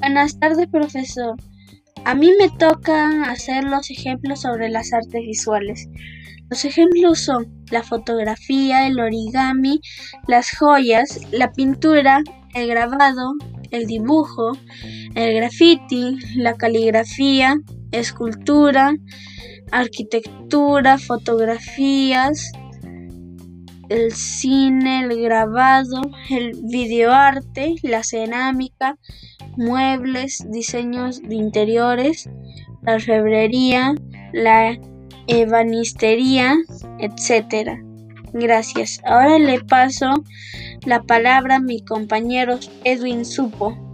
Buenas tardes, profesor. A mí me toca hacer los ejemplos sobre las artes visuales. Los ejemplos son la fotografía, el origami, las joyas, la pintura, el grabado, el dibujo, el graffiti, la caligrafía, escultura, arquitectura, fotografías, el cine, el grabado, el videoarte, la cerámica, muebles, diseños de interiores, la orfebrería, la ebanistería, etc. Gracias. Ahora le paso la palabra a mi compañero Edwin Supo.